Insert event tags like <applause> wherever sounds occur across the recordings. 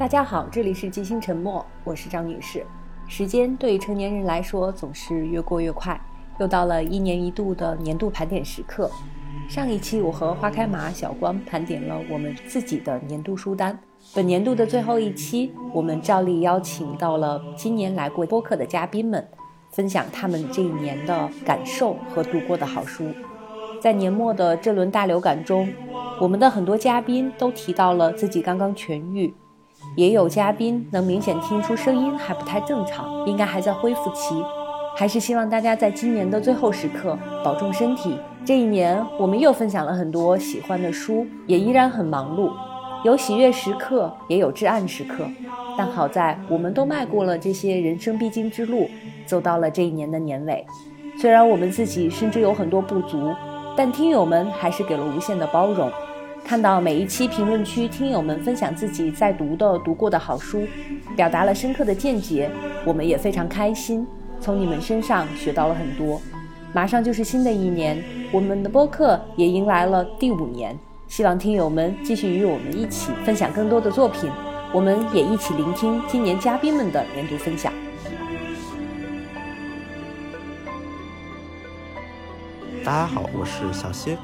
大家好，这里是即兴沉默，我是张女士。时间对于成年人来说总是越过越快，又到了一年一度的年度盘点时刻。上一期我和花开马小光盘点了我们自己的年度书单，本年度的最后一期，我们照例邀请到了今年来过播客的嘉宾们，分享他们这一年的感受和读过的好书。在年末的这轮大流感中，我们的很多嘉宾都提到了自己刚刚痊愈。也有嘉宾能明显听出声音还不太正常，应该还在恢复期。还是希望大家在今年的最后时刻保重身体。这一年，我们又分享了很多喜欢的书，也依然很忙碌，有喜悦时刻，也有至暗时刻。但好在我们都迈过了这些人生必经之路，走到了这一年的年尾。虽然我们自己甚至有很多不足，但听友们还是给了无限的包容。看到每一期评论区听友们分享自己在读的、读过的好书，表达了深刻的见解，我们也非常开心，从你们身上学到了很多。马上就是新的一年，我们的播客也迎来了第五年，希望听友们继续与我们一起分享更多的作品，我们也一起聆听今年嘉宾们的年度分享。大家好，我是小新。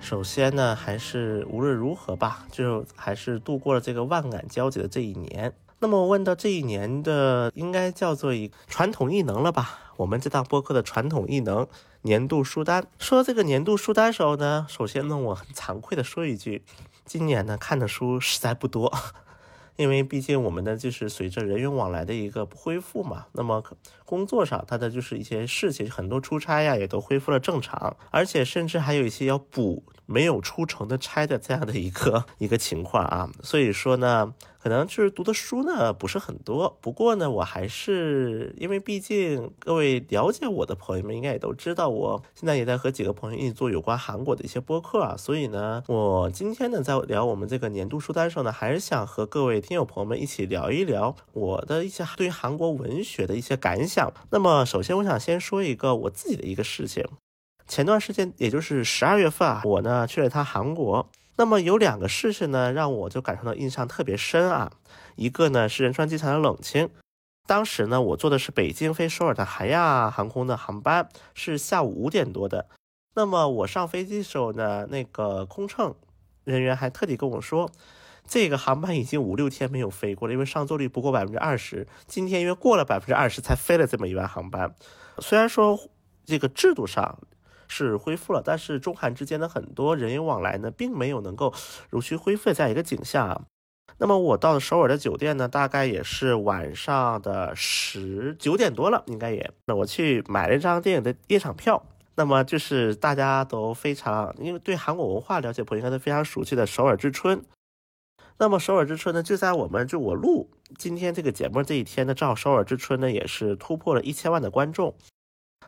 首先呢，还是无论如何吧，就还是度过了这个万感交集的这一年。那么问到这一年的，应该叫做一传统异能了吧？我们这档播客的传统异能年度书单。说这个年度书单时候呢，首先呢，我很惭愧的说一句，今年呢看的书实在不多。<laughs> 因为毕竟我们呢就是随着人员往来的一个恢复嘛，那么工作上他的就是一些事情，很多出差呀也都恢复了正常，而且甚至还有一些要补没有出成的差的这样的一个 <laughs> 一个情况啊，所以说呢。可能就是读的书呢不是很多，不过呢，我还是因为毕竟各位了解我的朋友们应该也都知道，我现在也在和几个朋友一起做有关韩国的一些播客啊，所以呢，我今天呢在聊我们这个年度书单的时候呢，还是想和各位听友朋友们一起聊一聊我的一些对于韩国文学的一些感想。那么首先我想先说一个我自己的一个事情，前段时间也就是十二月份啊，我呢去了趟韩国。那么有两个事情呢，让我就感受到印象特别深啊。一个呢是仁川机场的冷清，当时呢我坐的是北京飞首尔的韩亚航空的航班，是下午五点多的。那么我上飞机的时候呢，那个空乘人员还特地跟我说，这个航班已经五六天没有飞过了，因为上座率不过百分之二十。今天因为过了百分之二十才飞了这么一班航班。虽然说这个制度上。是恢复了，但是中韩之间的很多人员往来呢，并没有能够如期恢复这样一个景象。那么我到了首尔的酒店呢，大概也是晚上的十九点多了，应该也。那我去买了一张电影的夜场票。那么就是大家都非常，因为对韩国文化了解朋友应该都非常熟悉的《首尔之春》。那么《首尔之春》呢，就在我们就我录今天这个节目这一天呢，正好《首尔之春》呢也是突破了一千万的观众。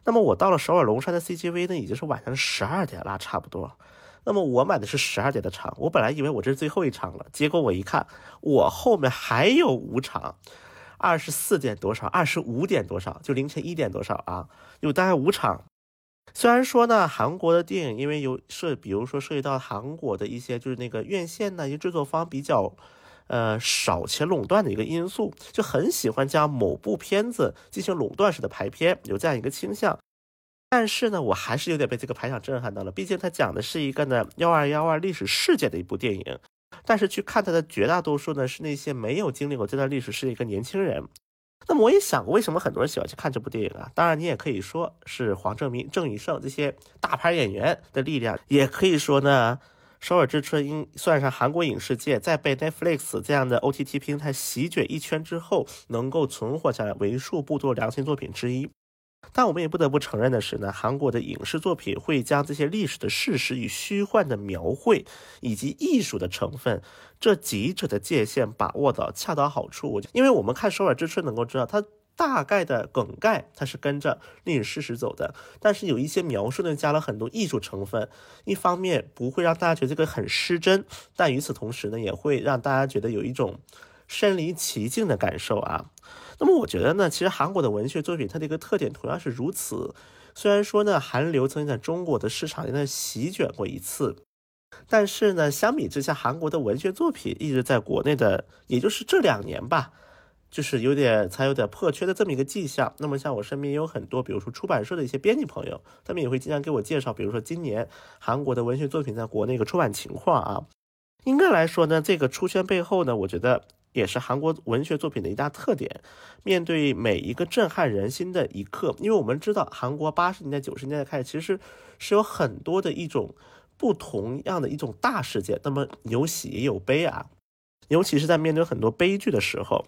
那么我到了首尔龙山的 CGV 呢，已经是晚上十二点了，差不多。那么我买的是十二点的场，我本来以为我这是最后一场了，结果我一看，我后面还有五场，二十四点多少，二十五点多少，就凌晨一点多少啊，有大概五场。虽然说呢，韩国的电影因为有涉，比如说涉及到韩国的一些就是那个院线呢，一些制作方比较。呃，少且垄断的一个因素，就很喜欢将某部片子进行垄断式的排片，有这样一个倾向。但是呢，我还是有点被这个排场震撼到了。毕竟它讲的是一个呢幺二幺二历史事件的一部电影，但是去看它的绝大多数呢是那些没有经历过这段历史是一个年轻人。那么我也想过，为什么很多人喜欢去看这部电影啊？当然，你也可以说是黄正明、郑宇盛这些大牌演员的力量，也可以说呢。《首尔之春》应算上韩国影视界在被 Netflix 这样的 OTT 平台席卷一圈之后，能够存活下来为数不多良心作品之一。但我们也不得不承认的是呢，韩国的影视作品会将这些历史的事实与虚幻的描绘，以及艺术的成分这几者的界限把握到恰到好处。因为我们看《首尔之春》能够知道它。大概的梗概，它是跟着历史事实走的，但是有一些描述呢，加了很多艺术成分。一方面不会让大家觉得这个很失真，但与此同时呢，也会让大家觉得有一种身临其境的感受啊。那么我觉得呢，其实韩国的文学作品它的一个特点同样是如此。虽然说呢，韩流曾经在中国的市场在席卷过一次，但是呢，相比之下，韩国的文学作品一直在国内的，也就是这两年吧，就是有点才有点破缺的这么一个迹象。那么像我身边也有很多，比如说出版社的一些编辑朋友，他们也会经常给我介绍，比如说今年韩国的文学作品在国内一个出版情况啊。应该来说呢，这个出圈背后呢，我觉得也是韩国文学作品的一大特点。面对每一个震撼人心的一刻，因为我们知道韩国八十年代、九十年代开始，其实是有很多的一种。不同样的一种大事件，那么有喜也有悲啊，尤其是在面对很多悲剧的时候，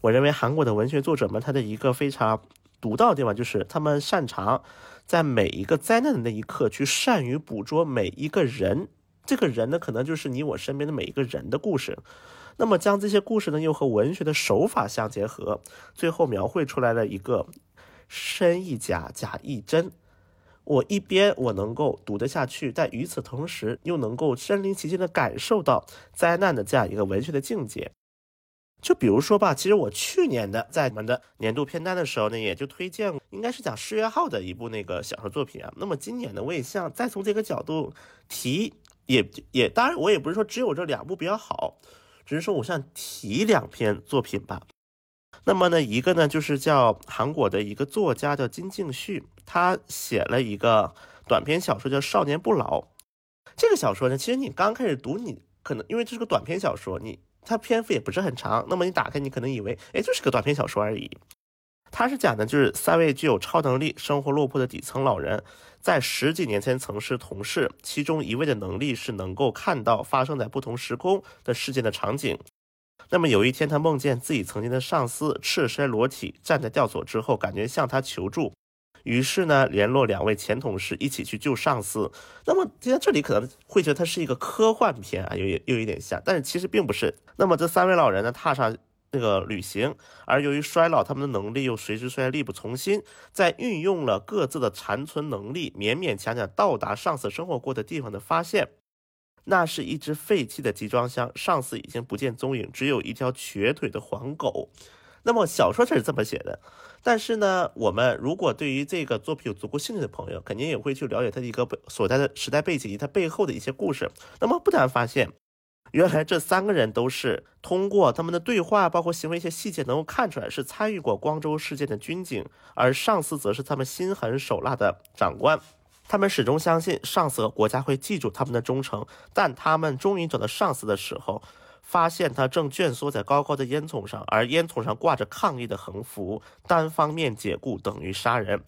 我认为韩国的文学作者们他的一个非常独到的地方，就是他们擅长在每一个灾难的那一刻去善于捕捉每一个人，这个人呢，可能就是你我身边的每一个人的故事，那么将这些故事呢又和文学的手法相结合，最后描绘出来了一个真亦假，假亦真。我一边我能够读得下去，但与此同时又能够身临其境的感受到灾难的这样一个文学的境界。就比如说吧，其实我去年的在我们的年度片单的时候呢，也就推荐应该是讲世越号的一部那个小说作品啊。那么今年呢，我也想再从这个角度提，也也当然我也不是说只有这两部比较好，只是说我想提两篇作品吧。那么呢，一个呢就是叫韩国的一个作家叫金敬旭，他写了一个短篇小说叫《少年不老》。这个小说呢，其实你刚开始读，你可能因为这是个短篇小说，你它篇幅也不是很长，那么你打开，你可能以为，哎，就是个短篇小说而已。它是讲的就是三位具有超能力、生活落魄的底层老人，在十几年前曾是同事，其中一位的能力是能够看到发生在不同时空的事件的场景。那么有一天，他梦见自己曾经的上司赤身裸体站在吊索之后，感觉向他求助，于是呢，联络两位前同事一起去救上司。那么，在这里可能会觉得它是一个科幻片啊，又又有点像，但是其实并不是。那么这三位老人呢，踏上那个旅行，而由于衰老，他们的能力又随之衰力不从心，在运用了各自的残存能力，勉勉强强到达上司生活过的地方的发现。那是一只废弃的集装箱，上司已经不见踪影，只有一条瘸腿的黄狗。那么小说是这么写的，但是呢，我们如果对于这个作品有足够兴趣的朋友，肯定也会去了解它的一个所在的时代背景以及它背后的一些故事。那么不难发现，原来这三个人都是通过他们的对话，包括行为一些细节，能够看出来是参与过光州事件的军警，而上司则是他们心狠手辣的长官。他们始终相信上司和国家会记住他们的忠诚，但他们终于找到上司的时候，发现他正蜷缩在高高的烟囱上，而烟囱上挂着抗议的横幅：“单方面解雇等于杀人。”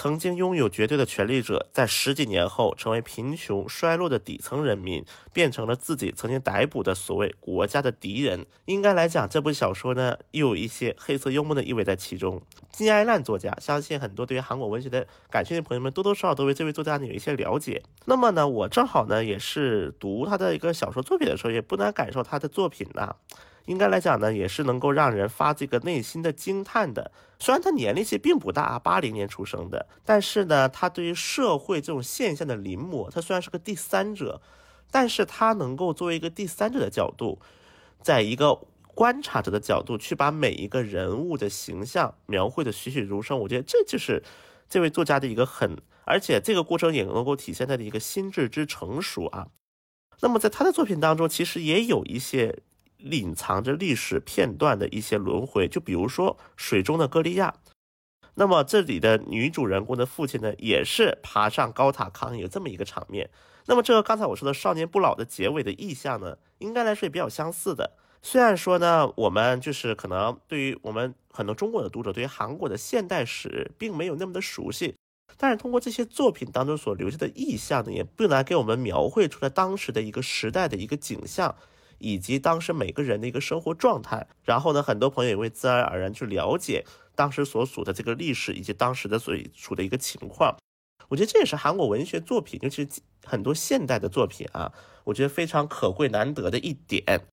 曾经拥有绝对的权力者，在十几年后成为贫穷衰落的底层人民，变成了自己曾经逮捕的所谓国家的敌人。应该来讲，这部小说呢，又有一些黑色幽默的意味在其中。金爱烂作家，相信很多对于韩国文学的感兴趣的朋友们，多多少少都对这位作家呢有一些了解。那么呢，我正好呢，也是读他的一个小说作品的时候，也不难感受他的作品呢。应该来讲呢，也是能够让人发这个内心的惊叹的。虽然他年龄其实并不大，八零年出生的，但是呢，他对于社会这种现象的临摹，他虽然是个第三者，但是他能够作为一个第三者的角度，在一个观察者的角度去把每一个人物的形象描绘的栩栩如生。我觉得这就是这位作家的一个很，而且这个过程也能够体现他的一个心智之成熟啊。那么在他的作品当中，其实也有一些。隐藏着历史片段的一些轮回，就比如说《水中的歌利亚》，那么这里的女主人公的父亲呢，也是爬上高塔抗议这么一个场面。那么这个刚才我说的少年不老的结尾的意象呢，应该来说也比较相似的。虽然说呢，我们就是可能对于我们很多中国的读者，对于韩国的现代史并没有那么的熟悉，但是通过这些作品当中所留下的意象呢，也不难给我们描绘出来当时的一个时代的一个景象。以及当时每个人的一个生活状态，然后呢，很多朋友也会自然而然去了解当时所属的这个历史以及当时的所处的一个情况。我觉得这也是韩国文学作品，尤其是很多现代的作品啊，我觉得非常可贵难得的一点。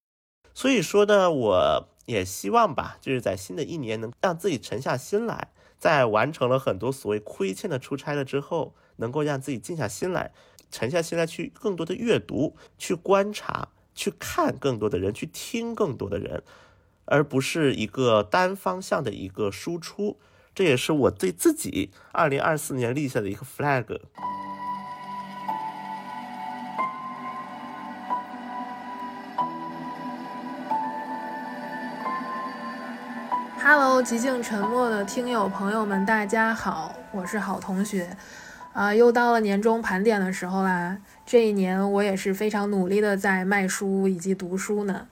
所以说呢，我也希望吧，就是在新的一年能让自己沉下心来，在完成了很多所谓亏欠的出差了之后，能够让自己静下心来，沉下心来去更多的阅读，去观察。去看更多的人，去听更多的人，而不是一个单方向的一个输出。这也是我对自己二零二四年立下的一个 flag。Hello，极尽沉默的听友朋友们，大家好，我是好同学。啊，又到了年终盘点的时候啦。这一年我也是非常努力的在卖书以及读书呢。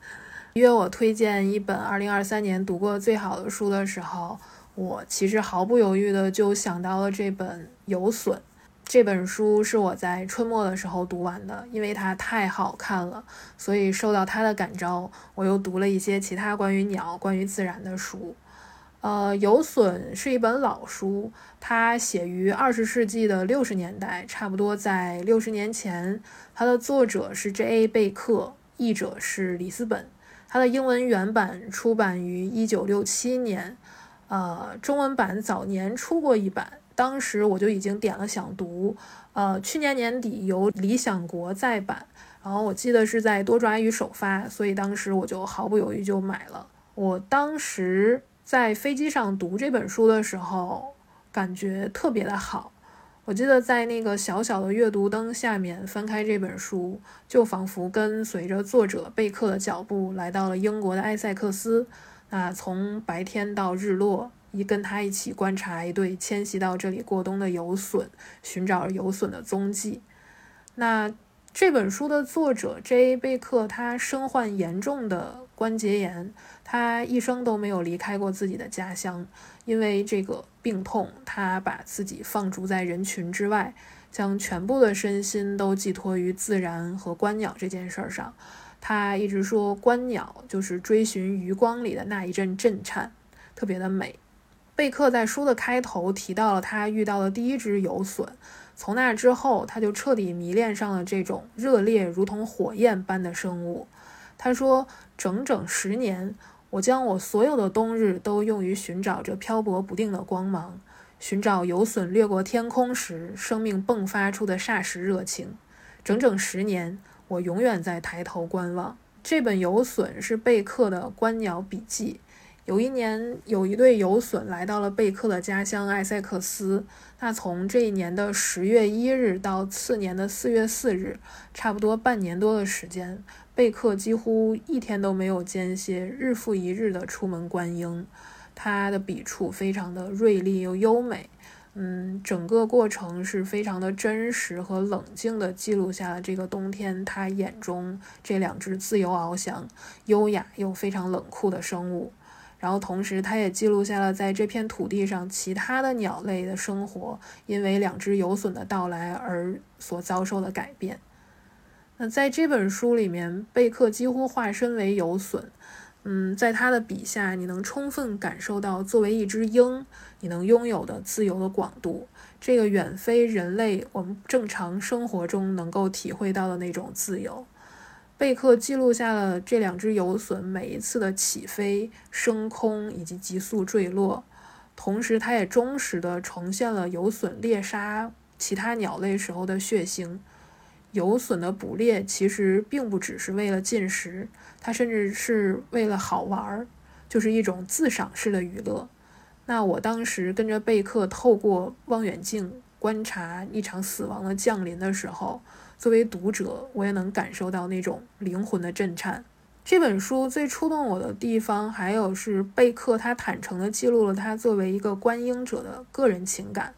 约我推荐一本2023年读过最好的书的时候，我其实毫不犹豫的就想到了这本《有损》。这本书是我在春末的时候读完的，因为它太好看了，所以受到它的感召，我又读了一些其他关于鸟、关于自然的书。呃，有损是一本老书，它写于二十世纪的六十年代，差不多在六十年前。它的作者是 J.A. 贝克，译者是里斯本。它的英文原版出版于一九六七年，呃，中文版早年出过一版，当时我就已经点了想读。呃，去年年底由理想国再版，然后我记得是在多爪鱼首发，所以当时我就毫不犹豫就买了。我当时。在飞机上读这本书的时候，感觉特别的好。我记得在那个小小的阅读灯下面翻开这本书，就仿佛跟随着作者贝克的脚步来到了英国的埃塞克斯。那从白天到日落，一跟他一起观察一对迁徙到这里过冬的游隼，寻找游隼的踪迹。那这本书的作者 J. 贝克，他身患严重的关节炎。他一生都没有离开过自己的家乡，因为这个病痛，他把自己放逐在人群之外，将全部的身心都寄托于自然和观鸟这件事儿上。他一直说，观鸟就是追寻余光里的那一阵震颤，特别的美。贝克在书的开头提到了他遇到的第一只游隼，从那之后，他就彻底迷恋上了这种热烈如同火焰般的生物。他说，整整十年。我将我所有的冬日都用于寻找着漂泊不定的光芒，寻找游隼掠过天空时生命迸发出的霎时热情。整整十年，我永远在抬头观望。这本游隼是贝克的观鸟笔记。有一年，有一对游隼来到了贝克的家乡埃塞克斯。那从这一年的十月一日到次年的四月四日，差不多半年多的时间。贝克几乎一天都没有间歇，日复一日的出门观鹰。他的笔触非常的锐利又优美，嗯，整个过程是非常的真实和冷静的记录下了这个冬天他眼中这两只自由翱翔、优雅又非常冷酷的生物。然后同时，他也记录下了在这片土地上其他的鸟类的生活，因为两只游隼的到来而所遭受的改变。那在这本书里面，贝克几乎化身为游隼。嗯，在他的笔下，你能充分感受到作为一只鹰，你能拥有的自由的广度，这个远非人类我们正常生活中能够体会到的那种自由。贝克记录下了这两只游隼每一次的起飞、升空以及急速坠落，同时，他也忠实地呈现了游隼猎杀其他鸟类时候的血腥。游隼的捕猎其实并不只是为了进食，它甚至是为了好玩儿，就是一种自赏式的娱乐。那我当时跟着贝克透过望远镜观察一场死亡的降临的时候，作为读者，我也能感受到那种灵魂的震颤。这本书最触动我的地方，还有是贝克他坦诚地记录了他作为一个观影者的个人情感。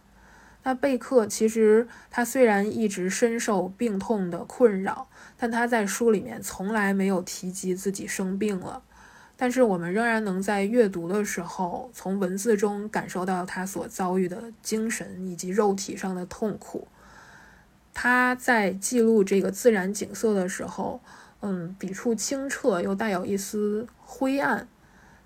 那贝克其实他虽然一直深受病痛的困扰，但他在书里面从来没有提及自己生病了。但是我们仍然能在阅读的时候，从文字中感受到他所遭遇的精神以及肉体上的痛苦。他在记录这个自然景色的时候，嗯，笔触清澈又带有一丝灰暗。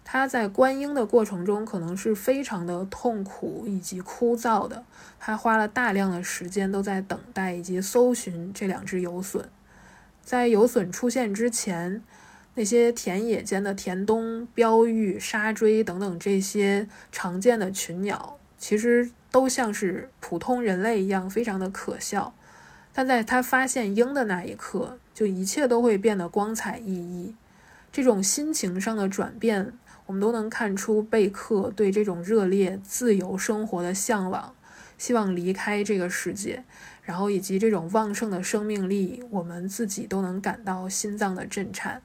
他在观鹰的过程中，可能是非常的痛苦以及枯燥的。他花了大量的时间都在等待以及搜寻这两只游隼。在游隼出现之前，那些田野间的田冬、标玉、沙锥等等这些常见的群鸟，其实都像是普通人类一样，非常的可笑。但在他发现鹰的那一刻，就一切都会变得光彩熠熠。这种心情上的转变。我们都能看出贝克对这种热烈自由生活的向往，希望离开这个世界，然后以及这种旺盛的生命力，我们自己都能感到心脏的震颤。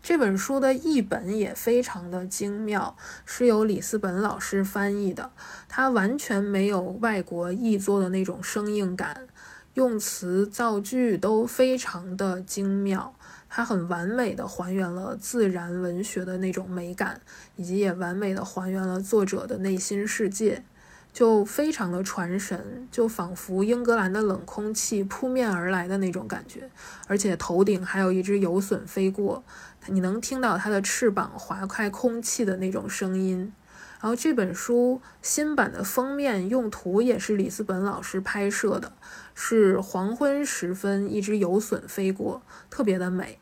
这本书的译本也非常的精妙，是由里斯本老师翻译的，它完全没有外国译作的那种生硬感，用词造句都非常的精妙，它很完美的还原了自然文学的那种美感，以及也完美的还原了作者的内心世界。就非常的传神，就仿佛英格兰的冷空气扑面而来的那种感觉，而且头顶还有一只游隼飞过，你能听到它的翅膀划开空气的那种声音。然后这本书新版的封面用图也是里斯本老师拍摄的，是黄昏时分，一只游隼飞过，特别的美。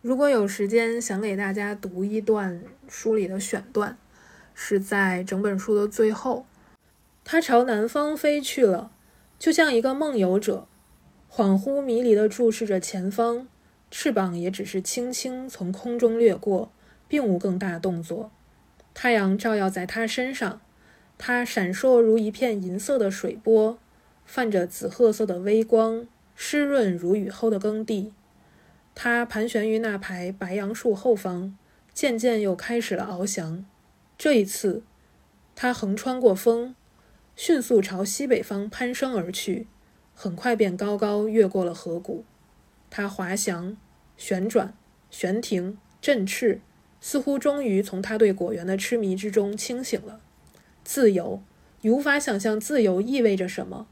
如果有时间，想给大家读一段书里的选段，是在整本书的最后。它朝南方飞去了，就像一个梦游者，恍惚迷离地注视着前方，翅膀也只是轻轻从空中掠过，并无更大动作。太阳照耀在它身上，它闪烁如一片银色的水波，泛着紫褐色的微光，湿润如雨后的耕地。它盘旋于那排白杨树后方，渐渐又开始了翱翔。这一次，它横穿过风。迅速朝西北方攀升而去，很快便高高越过了河谷。它滑翔、旋转、悬停、振翅，似乎终于从它对果园的痴迷之中清醒了。自由，你无法想象自由意味着什么，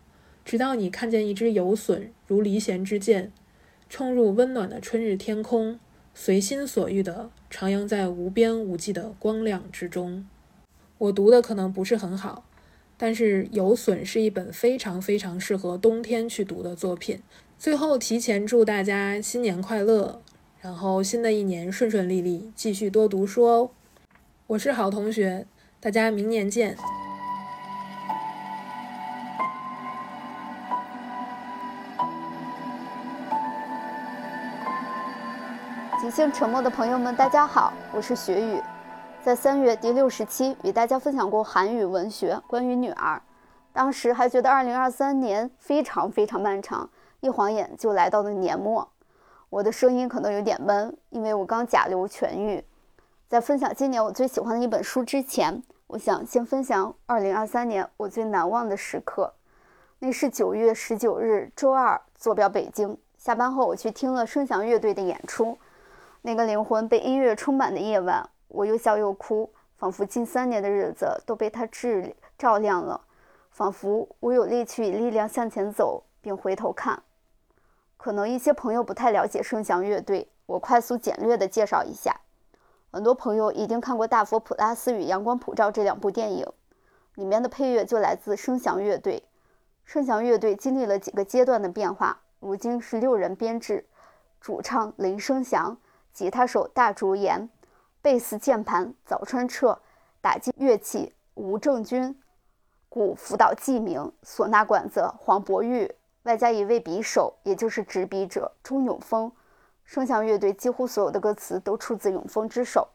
直到你看见一只游隼如离弦之箭，冲入温暖的春日天空，随心所欲地徜徉在无边无际的光亮之中。我读的可能不是很好。但是《有损》是一本非常非常适合冬天去读的作品。最后提前祝大家新年快乐，然后新的一年顺顺利利，继续多读书哦。我是好同学，大家明年见。即兴沉默的朋友们，大家好，我是雪雨。在三月第六十期与大家分享过韩语文学关于女儿，当时还觉得二零二三年非常非常漫长，一晃眼就来到了年末。我的声音可能有点闷，因为我刚甲流痊愈。在分享今年我最喜欢的一本书之前，我想先分享二零二三年我最难忘的时刻。那是九月十九日周二，坐标北京，下班后我去听了声响乐队的演出。那个灵魂被音乐充满的夜晚。我又笑又哭，仿佛近三年的日子都被他治照亮了，仿佛我有力气与力量向前走，并回头看。可能一些朋友不太了解声响乐队，我快速简略地介绍一下。很多朋友已经看过《大佛普拉斯与阳光普照》这两部电影，里面的配乐就来自声响乐队。声响乐队经历了几个阶段的变化，如今是六人编制，主唱林生祥，吉他手大竹岩。贝斯、键盘早川彻，打击乐器吴正军，鼓辅导纪明，唢呐管子黄博玉，外加一位笔手，也就是执笔者钟永峰。声响乐队几乎所有的歌词都出自永峰之手。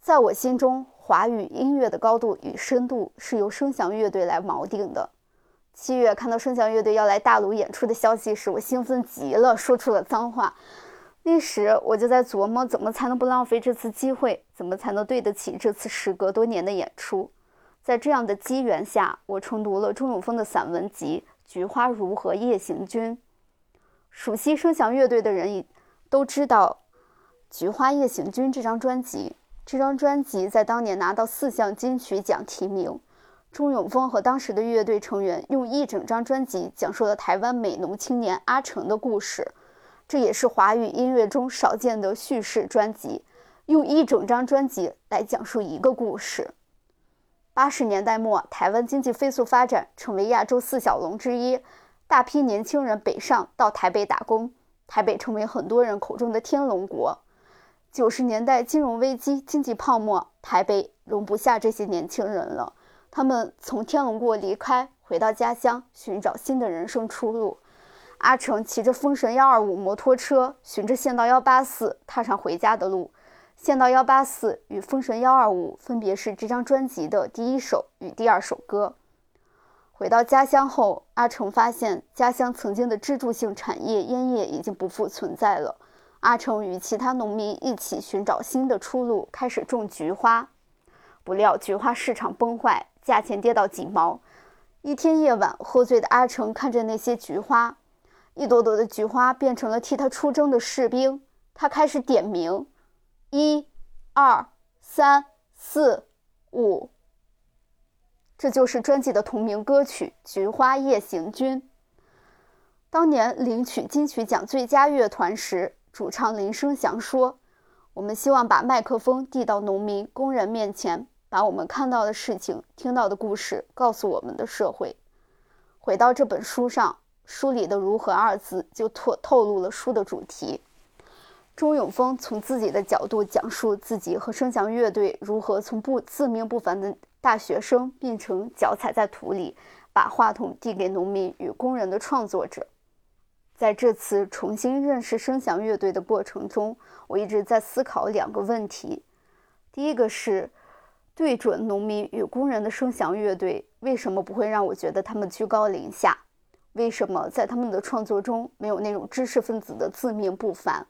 在我心中，华语音乐的高度与深度是由声响乐队来锚定的。七月看到声响乐队要来大陆演出的消息时，我兴奋极了，说出了脏话。那时我就在琢磨，怎么才能不浪费这次机会？怎么才能对得起这次时隔多年的演出？在这样的机缘下，我重读了钟永峰的散文集《菊花如和夜行军》。熟悉声响乐队的人都知道，《菊花夜行军》这张专辑，这张专辑在当年拿到四项金曲奖提名。钟永峰和当时的乐队成员用一整张专辑讲述了台湾美浓青年阿成的故事。这也是华语音乐中少见的叙事专辑，用一整张专辑来讲述一个故事。八十年代末，台湾经济飞速发展，成为亚洲四小龙之一，大批年轻人北上到台北打工，台北成为很多人口中的天龙国。九十年代金融危机、经济泡沫，台北容不下这些年轻人了，他们从天龙国离开，回到家乡，寻找新的人生出路。阿成骑着风神幺二五摩托车，循着县道幺八四踏上回家的路。县道幺八四与风神幺二五分别是这张专辑的第一首与第二首歌。回到家乡后，阿成发现家乡曾经的支柱性产业烟叶已经不复存在了。阿成与其他农民一起寻找新的出路，开始种菊花。不料菊花市场崩坏，价钱跌到几毛。一天夜晚，喝醉的阿成看着那些菊花，一朵朵的菊花变成了替他出征的士兵。他开始点名：一、二、三、四、五。这就是专辑的同名歌曲《菊花夜行军》。当年领取金曲奖最佳乐团时，主唱林生祥说：“我们希望把麦克风递到农民、工人面前。”把我们看到的事情、听到的故事告诉我们的社会。回到这本书上，书里的“如何”二字就透透露了书的主题。钟永峰从自己的角度讲述自己和声响乐队如何从不自命不凡的大学生变成脚踩在土里，把话筒递给农民与工人的创作者。在这次重新认识声响乐队的过程中，我一直在思考两个问题。第一个是。对准农民与工人的声响乐队，为什么不会让我觉得他们居高临下？为什么在他们的创作中没有那种知识分子的自命不凡？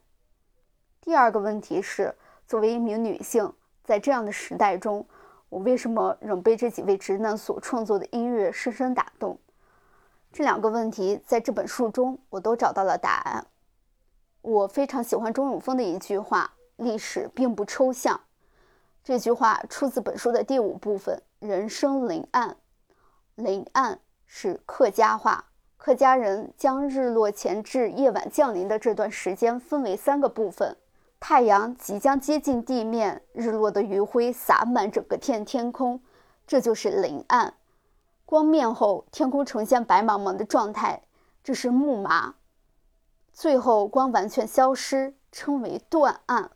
第二个问题是，作为一名女性，在这样的时代中，我为什么仍被这几位直男所创作的音乐深深打动？这两个问题在这本书中我都找到了答案。我非常喜欢钟永峰的一句话：“历史并不抽象。”这句话出自本书的第五部分《人生临岸》。临岸是客家话，客家人将日落前至夜晚降临的这段时间分为三个部分：太阳即将接近地面，日落的余晖洒满整个天天空，这就是临暗；光面后，天空呈现白茫茫的状态，这是暮麻；最后光完全消失，称为断暗。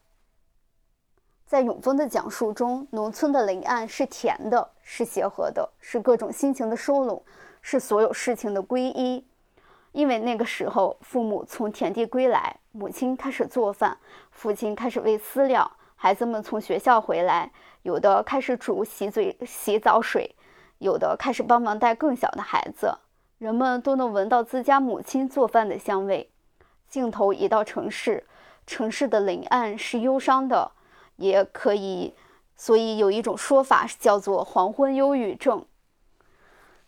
在永丰的讲述中，农村的临暗是甜的，是协和的，是各种心情的收拢，是所有事情的归一。因为那个时候，父母从田地归来，母亲开始做饭，父亲开始喂饲料，孩子们从学校回来，有的开始煮洗嘴、洗澡水，有的开始帮忙带更小的孩子。人们都能闻到自家母亲做饭的香味。镜头移到城市，城市的林暗是忧伤的。也可以，所以有一种说法叫做“黄昏忧郁症”。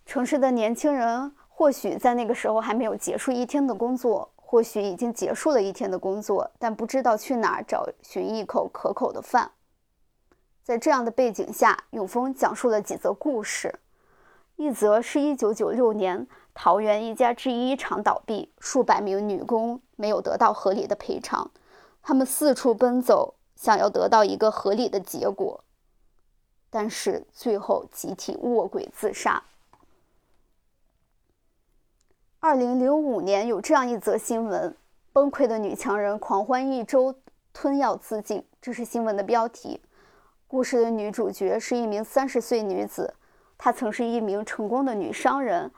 城市的年轻人或许在那个时候还没有结束一天的工作，或许已经结束了一天的工作，但不知道去哪儿找寻一口可口的饭。在这样的背景下，永丰讲述了几则故事。一则是一九九六年，桃园一家制衣厂倒闭，数百名女工没有得到合理的赔偿，他们四处奔走。想要得到一个合理的结果，但是最后集体卧轨自杀。二零零五年有这样一则新闻：崩溃的女强人狂欢一周，吞药自尽。这是新闻的标题。故事的女主角是一名三十岁女子，她曾是一名成功的女商人，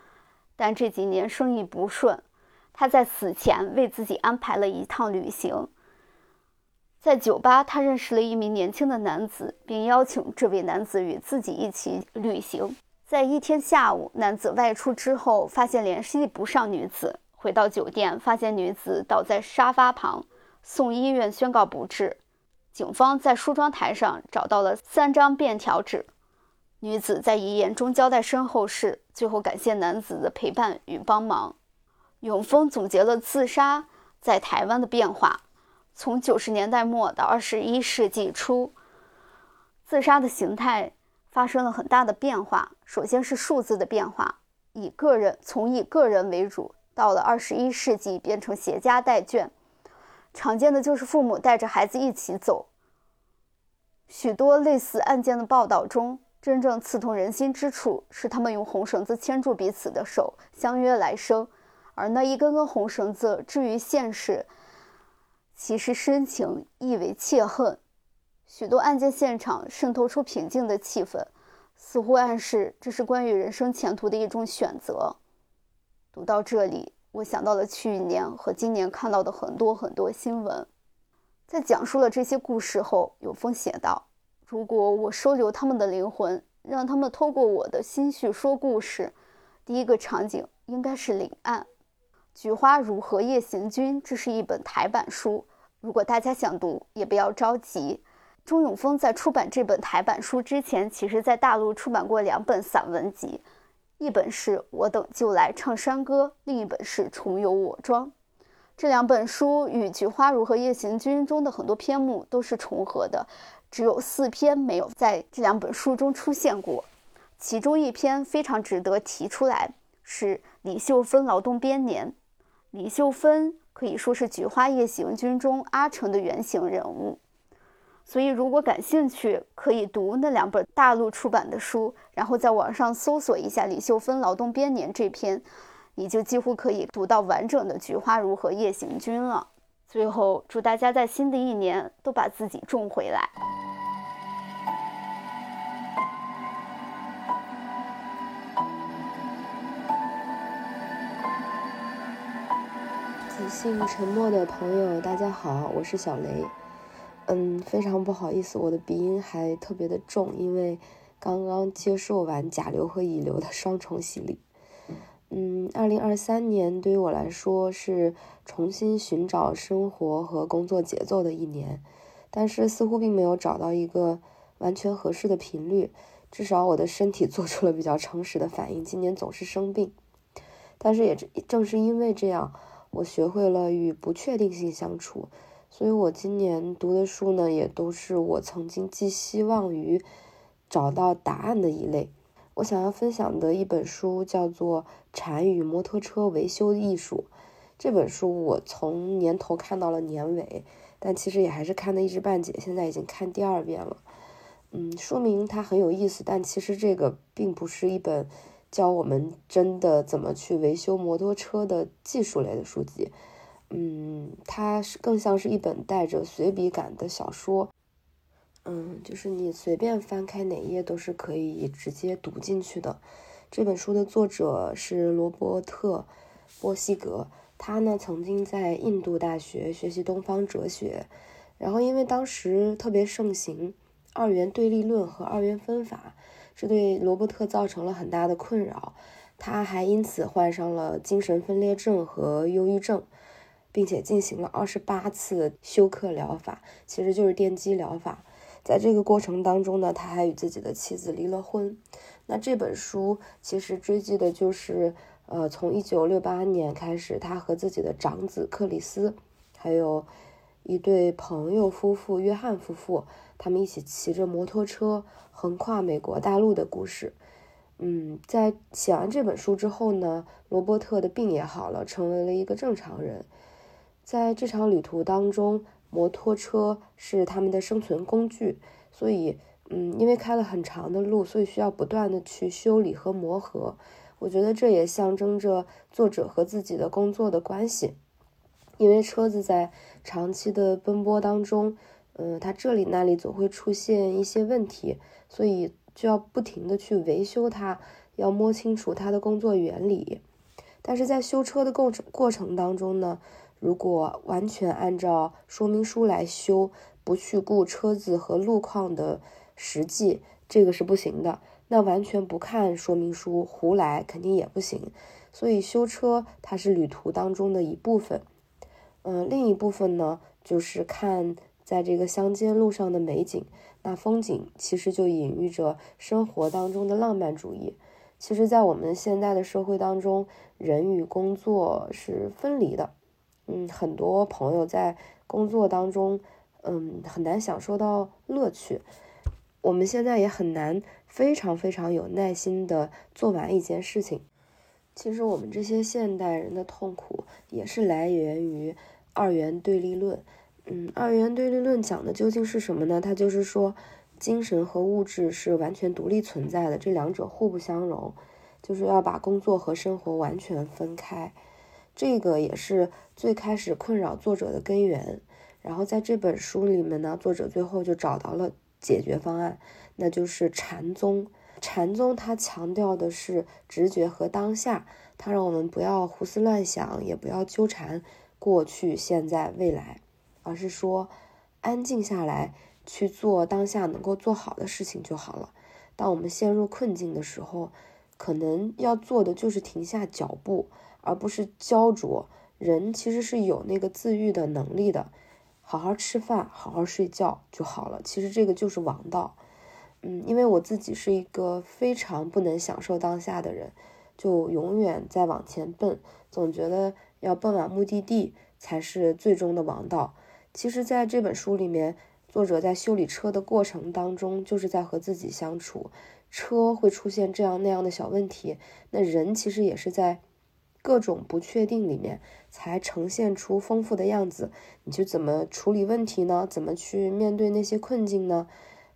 但这几年生意不顺。她在死前为自己安排了一趟旅行。在酒吧，他认识了一名年轻的男子，并邀请这位男子与自己一起旅行。在一天下午，男子外出之后，发现联系不上女子。回到酒店，发现女子倒在沙发旁，送医院宣告不治。警方在梳妆台上找到了三张便条纸。女子在遗言中交代身后事，最后感谢男子的陪伴与帮忙。永丰总结了自杀在台湾的变化。从九十年代末到二十一世纪初，自杀的形态发生了很大的变化。首先是数字的变化，以个人从以个人为主，到了二十一世纪变成携家带眷，常见的就是父母带着孩子一起走。许多类似案件的报道中，真正刺痛人心之处是他们用红绳子牵住彼此的手，相约来生，而那一根根红绳子至于现实。其实深情亦为切恨，许多案件现场渗透出平静的气氛，似乎暗示这是关于人生前途的一种选择。读到这里，我想到了去年和今年看到的很多很多新闻。在讲述了这些故事后，有风写道：“如果我收留他们的灵魂，让他们透过我的心绪说故事，第一个场景应该是临岸。”《菊花如何夜行军》这是一本台版书，如果大家想读，也不要着急。钟永峰在出版这本台版书之前，其实在大陆出版过两本散文集，一本是我等就来唱山歌，另一本是重游我庄。这两本书与《菊花如和夜行军》中的很多篇目都是重合的，只有四篇没有在这两本书中出现过。其中一篇非常值得提出来，是李秀芬劳动编年。李秀芬可以说是《菊花夜行军》中阿成的原型人物，所以如果感兴趣，可以读那两本大陆出版的书，然后在网上搜索一下李秀芬劳动编年这篇，你就几乎可以读到完整的《菊花如何夜行军》了。最后，祝大家在新的一年都把自己种回来。即兴沉默的朋友，大家好，我是小雷。嗯，非常不好意思，我的鼻音还特别的重，因为刚刚接受完甲流和乙流的双重洗礼。嗯，二零二三年对于我来说是重新寻找生活和工作节奏的一年，但是似乎并没有找到一个完全合适的频率。至少我的身体做出了比较诚实的反应，今年总是生病。但是也正是因为这样。我学会了与不确定性相处，所以我今年读的书呢，也都是我曾经寄希望于找到答案的一类。我想要分享的一本书叫做《禅与摩托车维修艺术》。这本书我从年头看到了年尾，但其实也还是看的一知半解，现在已经看第二遍了。嗯，说明它很有意思，但其实这个并不是一本。教我们真的怎么去维修摩托车的技术类的书籍，嗯，它是更像是一本带着随笔感的小说，嗯，就是你随便翻开哪页都是可以直接读进去的。这本书的作者是罗伯特·波西格，他呢曾经在印度大学学习东方哲学，然后因为当时特别盛行二元对立论和二元分法。这对罗伯特造成了很大的困扰，他还因此患上了精神分裂症和忧郁症，并且进行了二十八次休克疗法，其实就是电击疗法。在这个过程当中呢，他还与自己的妻子离了婚。那这本书其实追记的就是，呃，从一九六八年开始，他和自己的长子克里斯，还有一对朋友夫妇约翰夫妇。他们一起骑着摩托车横跨美国大陆的故事。嗯，在写完这本书之后呢，罗伯特的病也好了，成为了一个正常人。在这场旅途当中，摩托车是他们的生存工具，所以，嗯，因为开了很长的路，所以需要不断的去修理和磨合。我觉得这也象征着作者和自己的工作的关系，因为车子在长期的奔波当中。嗯，它这里那里总会出现一些问题，所以就要不停的去维修它，要摸清楚它的工作原理。但是在修车的过程过程当中呢，如果完全按照说明书来修，不去顾车子和路况的实际，这个是不行的。那完全不看说明书胡来肯定也不行。所以修车它是旅途当中的一部分。嗯，另一部分呢就是看。在这个乡间路上的美景，那风景其实就隐喻着生活当中的浪漫主义。其实，在我们现在的社会当中，人与工作是分离的。嗯，很多朋友在工作当中，嗯，很难享受到乐趣。我们现在也很难非常非常有耐心的做完一件事情。其实，我们这些现代人的痛苦也是来源于二元对立论。嗯，二元对立论讲的究竟是什么呢？它就是说，精神和物质是完全独立存在的，这两者互不相容，就是要把工作和生活完全分开。这个也是最开始困扰作者的根源。然后在这本书里面呢，作者最后就找到了解决方案，那就是禅宗。禅宗它强调的是直觉和当下，它让我们不要胡思乱想，也不要纠缠过去、现在、未来。而是说，安静下来去做当下能够做好的事情就好了。当我们陷入困境的时候，可能要做的就是停下脚步，而不是焦灼。人其实是有那个自愈的能力的。好好吃饭，好好睡觉就好了。其实这个就是王道。嗯，因为我自己是一个非常不能享受当下的人，就永远在往前奔，总觉得要奔往目的地才是最终的王道。其实，在这本书里面，作者在修理车的过程当中，就是在和自己相处。车会出现这样那样的小问题，那人其实也是在各种不确定里面才呈现出丰富的样子。你就怎么处理问题呢？怎么去面对那些困境呢？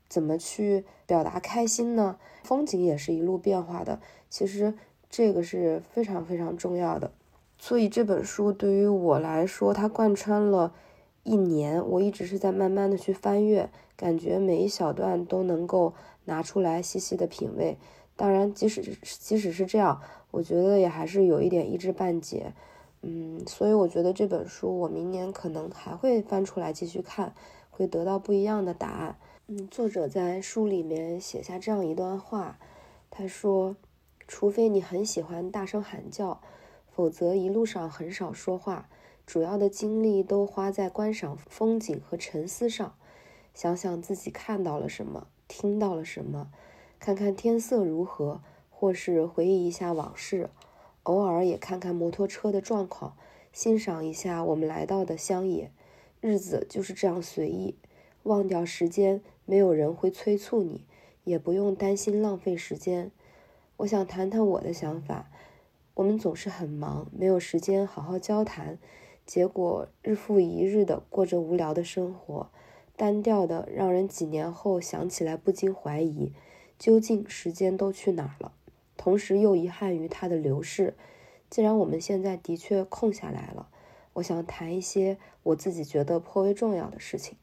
怎么去表达开心呢？风景也是一路变化的，其实这个是非常非常重要的。所以这本书对于我来说，它贯穿了一年，我一直是在慢慢的去翻阅，感觉每一小段都能够拿出来细细的品味。当然，即使即使是这样，我觉得也还是有一点一知半解。嗯，所以我觉得这本书我明年可能还会翻出来继续看，会得到不一样的答案。嗯，作者在书里面写下这样一段话，他说：“除非你很喜欢大声喊叫，否则一路上很少说话，主要的精力都花在观赏风景和沉思上。想想自己看到了什么，听到了什么，看看天色如何，或是回忆一下往事，偶尔也看看摩托车的状况，欣赏一下我们来到的乡野。日子就是这样随意。”忘掉时间，没有人会催促你，也不用担心浪费时间。我想谈谈我的想法。我们总是很忙，没有时间好好交谈，结果日复一日的过着无聊的生活，单调的让人几年后想起来不禁怀疑，究竟时间都去哪儿了？同时又遗憾于它的流逝。既然我们现在的确空下来了，我想谈一些我自己觉得颇为重要的事情。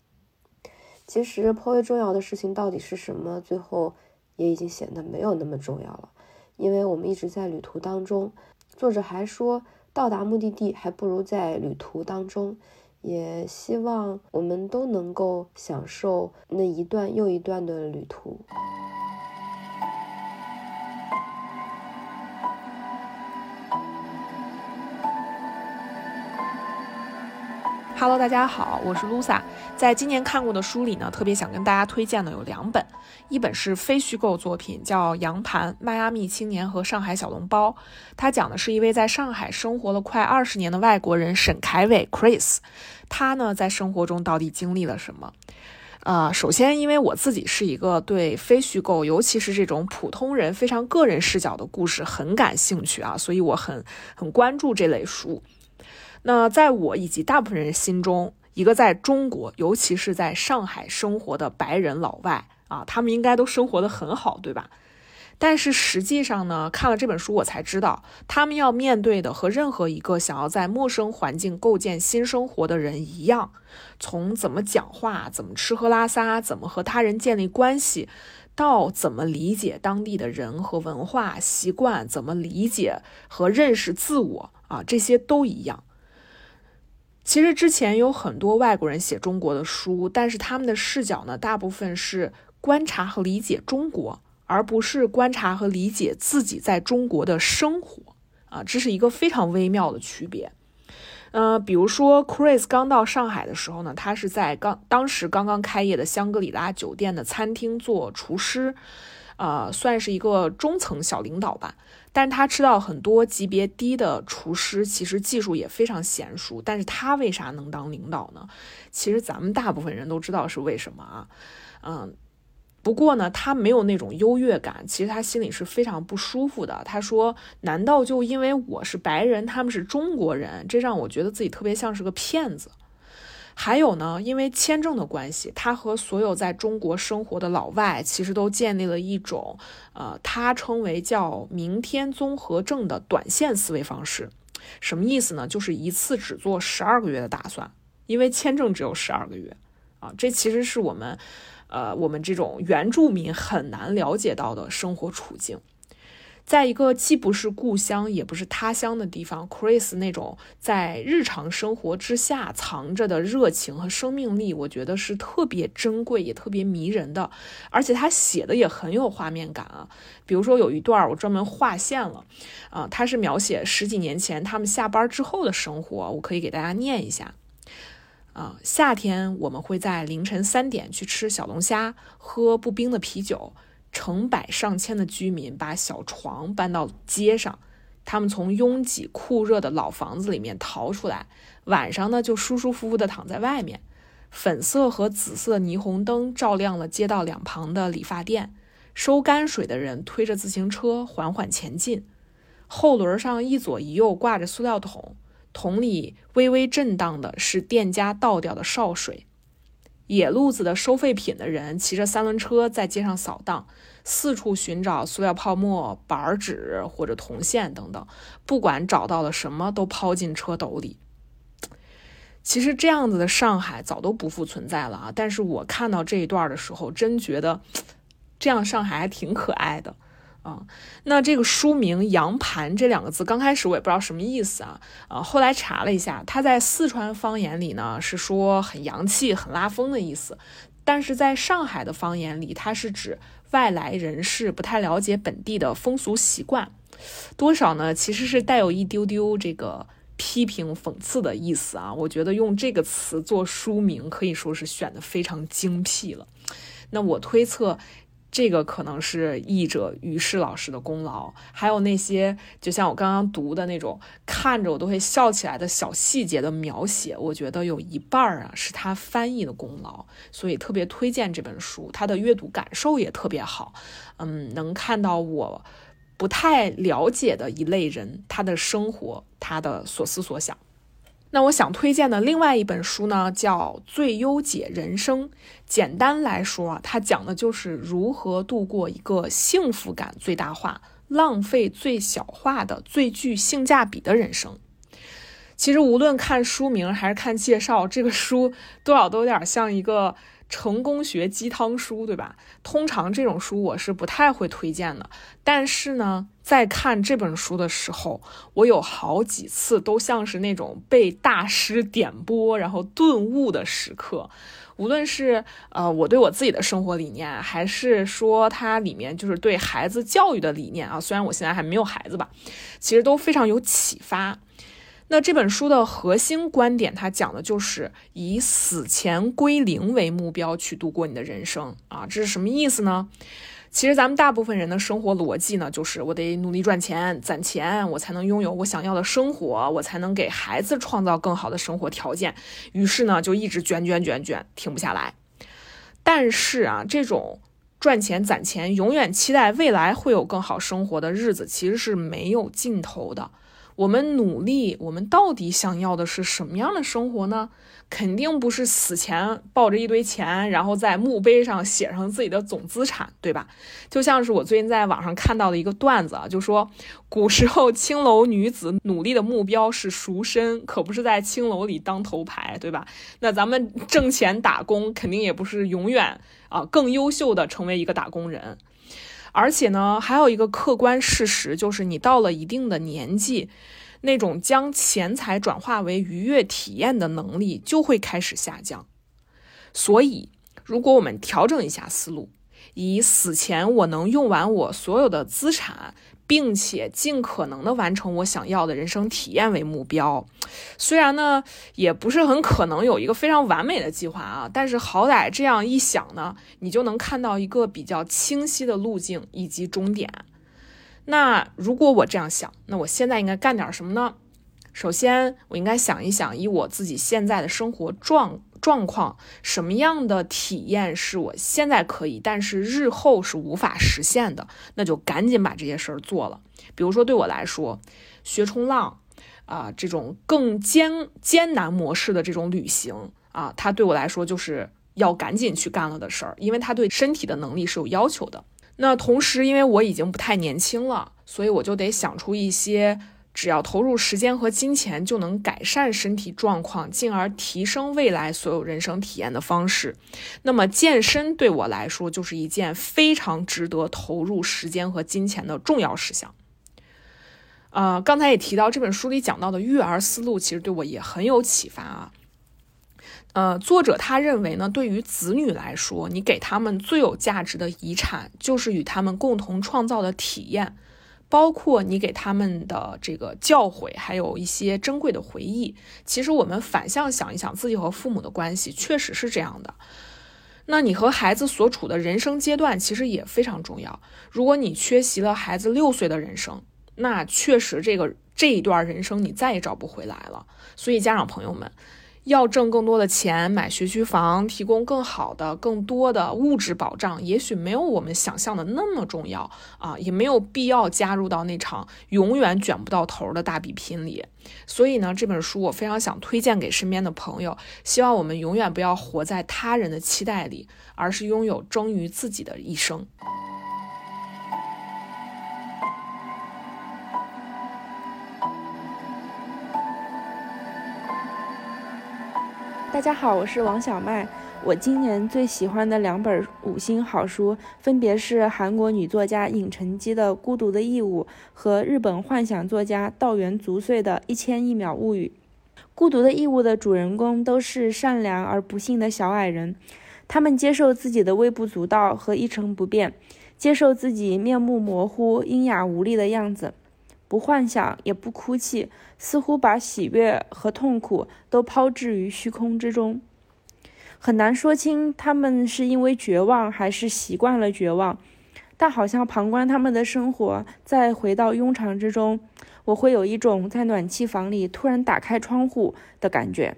其实颇为重要的事情到底是什么？最后也已经显得没有那么重要了，因为我们一直在旅途当中。作者还说，到达目的地还不如在旅途当中。也希望我们都能够享受那一段又一段的旅途。Hello，大家好，我是 Lusa。在今年看过的书里呢，特别想跟大家推荐的有两本，一本是非虚构作品，叫《杨盘：迈阿密青年和上海小笼包》。它讲的是一位在上海生活了快二十年的外国人沈凯伟 （Chris），他呢在生活中到底经历了什么？呃，首先，因为我自己是一个对非虚构，尤其是这种普通人非常个人视角的故事很感兴趣啊，所以我很很关注这类书。那在我以及大部分人心中，一个在中国，尤其是在上海生活的白人老外啊，他们应该都生活的很好，对吧？但是实际上呢，看了这本书，我才知道，他们要面对的和任何一个想要在陌生环境构建新生活的人一样，从怎么讲话、怎么吃喝拉撒、怎么和他人建立关系，到怎么理解当地的人和文化习惯，怎么理解和认识自我啊，这些都一样。其实之前有很多外国人写中国的书，但是他们的视角呢，大部分是观察和理解中国，而不是观察和理解自己在中国的生活啊，这是一个非常微妙的区别。呃，比如说 Chris 刚到上海的时候呢，他是在刚当时刚刚开业的香格里拉酒店的餐厅做厨师，呃，算是一个中层小领导吧。但是他吃到很多级别低的厨师，其实技术也非常娴熟。但是他为啥能当领导呢？其实咱们大部分人都知道是为什么啊。嗯，不过呢，他没有那种优越感，其实他心里是非常不舒服的。他说：“难道就因为我是白人，他们是中国人，这让我觉得自己特别像是个骗子？”还有呢，因为签证的关系，他和所有在中国生活的老外其实都建立了一种，呃，他称为叫“明天综合症”的短线思维方式。什么意思呢？就是一次只做十二个月的打算，因为签证只有十二个月啊。这其实是我们，呃，我们这种原住民很难了解到的生活处境。在一个既不是故乡也不是他乡的地方，Chris 那种在日常生活之下藏着的热情和生命力，我觉得是特别珍贵也特别迷人的。而且他写的也很有画面感啊。比如说有一段我专门划线了，啊，他是描写十几年前他们下班之后的生活，我可以给大家念一下。啊，夏天我们会在凌晨三点去吃小龙虾，喝不冰的啤酒。成百上千的居民把小床搬到街上，他们从拥挤酷热的老房子里面逃出来，晚上呢就舒舒服服的躺在外面。粉色和紫色霓虹灯照亮了街道两旁的理发店，收泔水的人推着自行车缓缓前进，后轮上一左一右挂着塑料桶，桶里微微震荡的是店家倒掉的潲水。野路子的收废品的人骑着三轮车在街上扫荡，四处寻找塑料泡沫、板纸或者铜线等等，不管找到了什么，都抛进车斗里。其实这样子的上海早都不复存在了啊！但是我看到这一段的时候，真觉得这样上海还挺可爱的。啊，那这个书名“羊盘”这两个字，刚开始我也不知道什么意思啊。啊，后来查了一下，它在四川方言里呢是说很洋气、很拉风的意思，但是在上海的方言里，它是指外来人士不太了解本地的风俗习惯，多少呢其实是带有一丢丢这个批评、讽刺的意思啊。我觉得用这个词做书名可以说是选的非常精辟了。那我推测。这个可能是译者于适老师的功劳，还有那些就像我刚刚读的那种看着我都会笑起来的小细节的描写，我觉得有一半儿啊是他翻译的功劳，所以特别推荐这本书，他的阅读感受也特别好，嗯，能看到我不太了解的一类人他的生活，他的所思所想。那我想推荐的另外一本书呢，叫《最优解人生》。简单来说啊，它讲的就是如何度过一个幸福感最大化、浪费最小化的最具性价比的人生。其实无论看书名还是看介绍，这个书多少都有点像一个。成功学鸡汤书，对吧？通常这种书我是不太会推荐的。但是呢，在看这本书的时候，我有好几次都像是那种被大师点拨，然后顿悟的时刻。无论是呃我对我自己的生活理念，还是说它里面就是对孩子教育的理念啊，虽然我现在还没有孩子吧，其实都非常有启发。那这本书的核心观点，它讲的就是以死前归零为目标去度过你的人生啊，这是什么意思呢？其实咱们大部分人的生活逻辑呢，就是我得努力赚钱、攒钱，我才能拥有我想要的生活，我才能给孩子创造更好的生活条件。于是呢，就一直卷卷卷卷，停不下来。但是啊，这种赚钱攒钱，永远期待未来会有更好生活的日子，其实是没有尽头的。我们努力，我们到底想要的是什么样的生活呢？肯定不是死前抱着一堆钱，然后在墓碑上写上自己的总资产，对吧？就像是我最近在网上看到的一个段子啊，就说古时候青楼女子努力的目标是赎身，可不是在青楼里当头牌，对吧？那咱们挣钱打工，肯定也不是永远啊更优秀的成为一个打工人。而且呢，还有一个客观事实，就是你到了一定的年纪，那种将钱财转化为愉悦体验的能力就会开始下降。所以，如果我们调整一下思路，以死前我能用完我所有的资产。并且尽可能的完成我想要的人生体验为目标，虽然呢也不是很可能有一个非常完美的计划啊，但是好歹这样一想呢，你就能看到一个比较清晰的路径以及终点。那如果我这样想，那我现在应该干点什么呢？首先，我应该想一想，以我自己现在的生活状。状况什么样的体验是我现在可以，但是日后是无法实现的，那就赶紧把这些事儿做了。比如说对我来说，学冲浪啊，这种更艰艰难模式的这种旅行啊，它对我来说就是要赶紧去干了的事儿，因为它对身体的能力是有要求的。那同时，因为我已经不太年轻了，所以我就得想出一些。只要投入时间和金钱，就能改善身体状况，进而提升未来所有人生体验的方式。那么，健身对我来说就是一件非常值得投入时间和金钱的重要事项。呃，刚才也提到这本书里讲到的育儿思路，其实对我也很有启发啊。呃，作者他认为呢，对于子女来说，你给他们最有价值的遗产，就是与他们共同创造的体验。包括你给他们的这个教诲，还有一些珍贵的回忆。其实我们反向想一想，自己和父母的关系确实是这样的。那你和孩子所处的人生阶段其实也非常重要。如果你缺席了孩子六岁的人生，那确实这个这一段人生你再也找不回来了。所以家长朋友们。要挣更多的钱买学区房，提供更好的、更多的物质保障，也许没有我们想象的那么重要啊，也没有必要加入到那场永远卷不到头的大比拼里。所以呢，这本书我非常想推荐给身边的朋友，希望我们永远不要活在他人的期待里，而是拥有忠于自己的一生。大家好，我是王小麦。我今年最喜欢的两本五星好书，分别是韩国女作家尹成基的《孤独的义务》和日本幻想作家道元足穗的《一千一秒物语》。《孤独的义务》的主人公都是善良而不幸的小矮人，他们接受自己的微不足道和一成不变，接受自己面目模糊、阴哑无力的样子。不幻想，也不哭泣，似乎把喜悦和痛苦都抛置于虚空之中，很难说清他们是因为绝望还是习惯了绝望。但好像旁观他们的生活，再回到庸常之中，我会有一种在暖气房里突然打开窗户的感觉。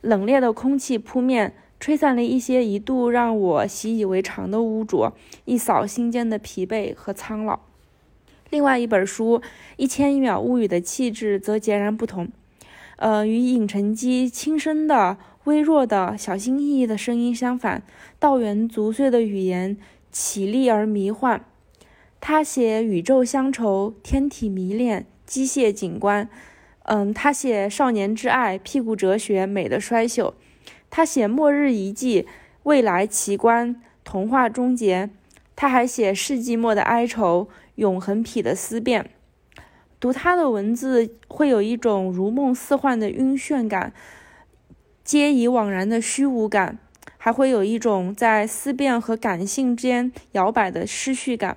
冷冽的空气扑面，吹散了一些一度让我习以为常的污浊，一扫心间的疲惫和苍老。另外一本书《一千一秒物语》的气质则截然不同，呃，与尹成基轻声的、微弱的、小心翼翼的声音相反，道元足穗的语言绮丽而迷幻。他写宇宙乡愁、天体迷恋、机械景观，嗯，他写少年之爱、屁股哲学、美的衰朽。他写末日遗迹、未来奇观、童话终结。他还写世纪末的哀愁。永恒痞的思辨，读他的文字会有一种如梦似幻的晕眩感，皆已惘然的虚无感，还会有一种在思辨和感性之间摇摆的失序感。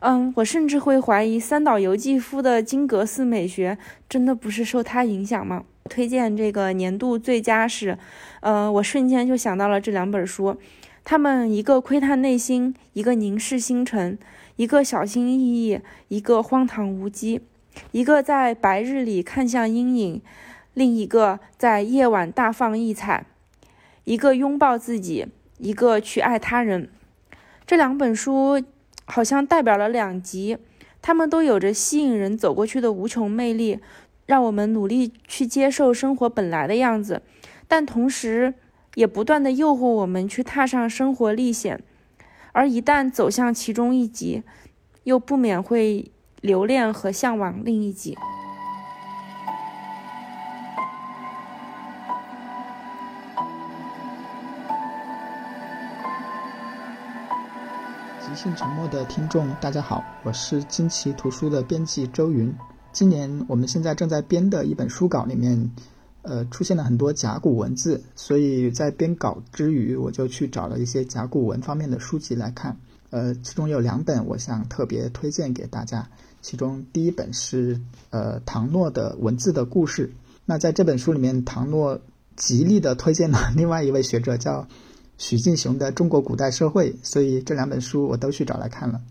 嗯，我甚至会怀疑三岛由纪夫的金阁寺美学真的不是受他影响吗？推荐这个年度最佳是，呃，我瞬间就想到了这两本书，他们一个窥探内心，一个凝视星辰。一个小心翼翼，一个荒唐无稽；一个在白日里看向阴影，另一个在夜晚大放异彩；一个拥抱自己，一个去爱他人。这两本书好像代表了两极，他们都有着吸引人走过去的无穷魅力，让我们努力去接受生活本来的样子，但同时也不断的诱惑我们去踏上生活历险。而一旦走向其中一极，又不免会留恋和向往另一极。即兴沉默的听众，大家好，我是惊奇图书的编辑周云。今年我们现在正在编的一本书稿里面。呃，出现了很多甲骨文字，所以在编稿之余，我就去找了一些甲骨文方面的书籍来看。呃，其中有两本我想特别推荐给大家。其中第一本是呃唐诺的文字的故事。那在这本书里面，唐诺极力的推荐了另外一位学者叫许敬雄的《中国古代社会》，所以这两本书我都去找来看了。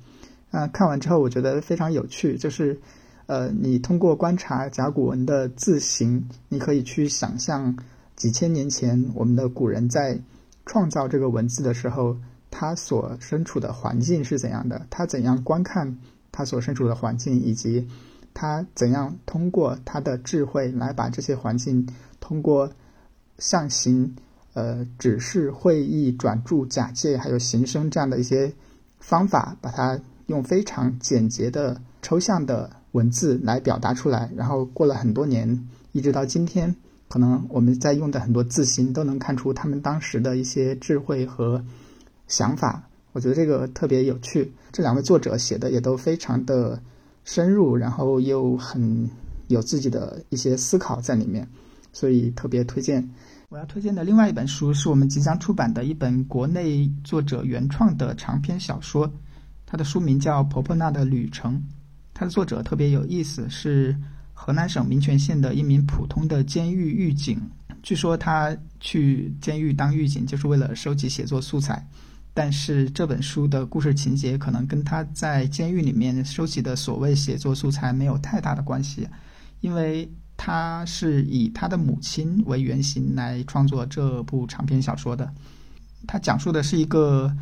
啊，看完之后我觉得非常有趣，就是。呃，你通过观察甲骨文的字形，你可以去想象几千年前我们的古人在创造这个文字的时候，他所身处的环境是怎样的，他怎样观看他所身处的环境，以及他怎样通过他的智慧来把这些环境通过象形、呃指示、会意、转注、假借还有形声这样的一些方法，把它用非常简洁的抽象的。文字来表达出来，然后过了很多年，一直到今天，可能我们在用的很多字形都能看出他们当时的一些智慧和想法。我觉得这个特别有趣。这两位作者写的也都非常的深入，然后又很有自己的一些思考在里面，所以特别推荐。我要推荐的另外一本书是我们即将出版的一本国内作者原创的长篇小说，它的书名叫《婆婆娜的旅程》。它的作者特别有意思，是河南省民权县的一名普通的监狱狱警。据说他去监狱当狱警就是为了收集写作素材，但是这本书的故事情节可能跟他在监狱里面收集的所谓写作素材没有太大的关系，因为他是以他的母亲为原型来创作这部长篇小说的。他讲述的是一个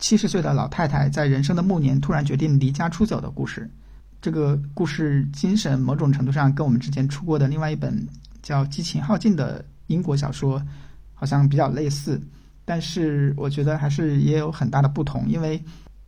七十岁的老太太在人生的暮年突然决定离家出走的故事。这个故事精神某种程度上跟我们之前出过的另外一本叫《激情耗尽》的。英国小说好像比较类似，但是我觉得还是也有很大的不同。因为《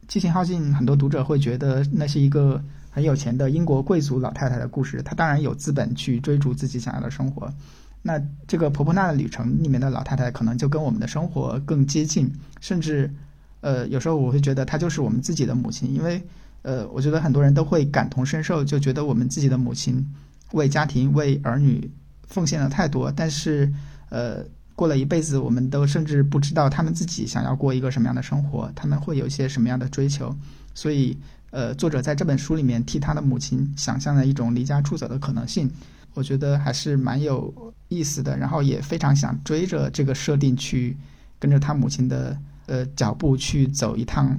激情耗尽》，很多读者会觉得那是一个很有钱的英国贵族老太太的故事，她当然有资本去追逐自己想要的生活。那这个《婆婆娜的旅程》里面的老太太可能就跟我们的生活更接近，甚至，呃，有时候我会觉得她就是我们自己的母亲，因为，呃，我觉得很多人都会感同身受，就觉得我们自己的母亲为家庭、为儿女。奉献了太多，但是，呃，过了一辈子，我们都甚至不知道他们自己想要过一个什么样的生活，他们会有一些什么样的追求。所以，呃，作者在这本书里面替他的母亲想象了一种离家出走的可能性，我觉得还是蛮有意思的。然后也非常想追着这个设定去，跟着他母亲的呃脚步去走一趟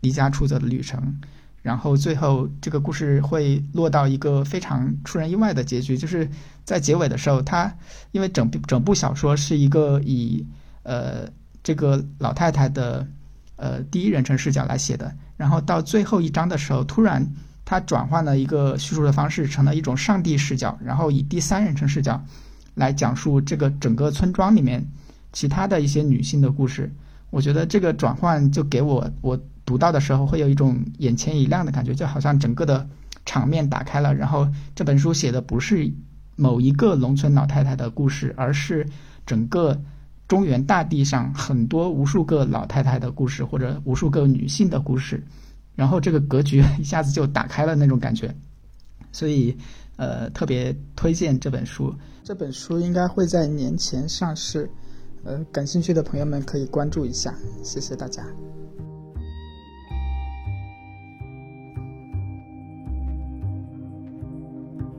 离家出走的旅程。然后最后这个故事会落到一个非常出人意外的结局，就是在结尾的时候，他因为整整部小说是一个以呃这个老太太的呃第一人称视角来写的，然后到最后一章的时候，突然他转换了一个叙述的方式，成了一种上帝视角，然后以第三人称视角来讲述这个整个村庄里面其他的一些女性的故事。我觉得这个转换就给我我。读到的时候会有一种眼前一亮的感觉，就好像整个的场面打开了。然后这本书写的不是某一个农村老太太的故事，而是整个中原大地上很多无数个老太太的故事，或者无数个女性的故事。然后这个格局一下子就打开了那种感觉，所以呃特别推荐这本书。这本书应该会在年前上市，呃，感兴趣的朋友们可以关注一下。谢谢大家。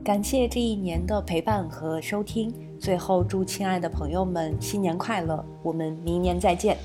感谢这一年的陪伴和收听。最后，祝亲爱的朋友们新年快乐！我们明年再见。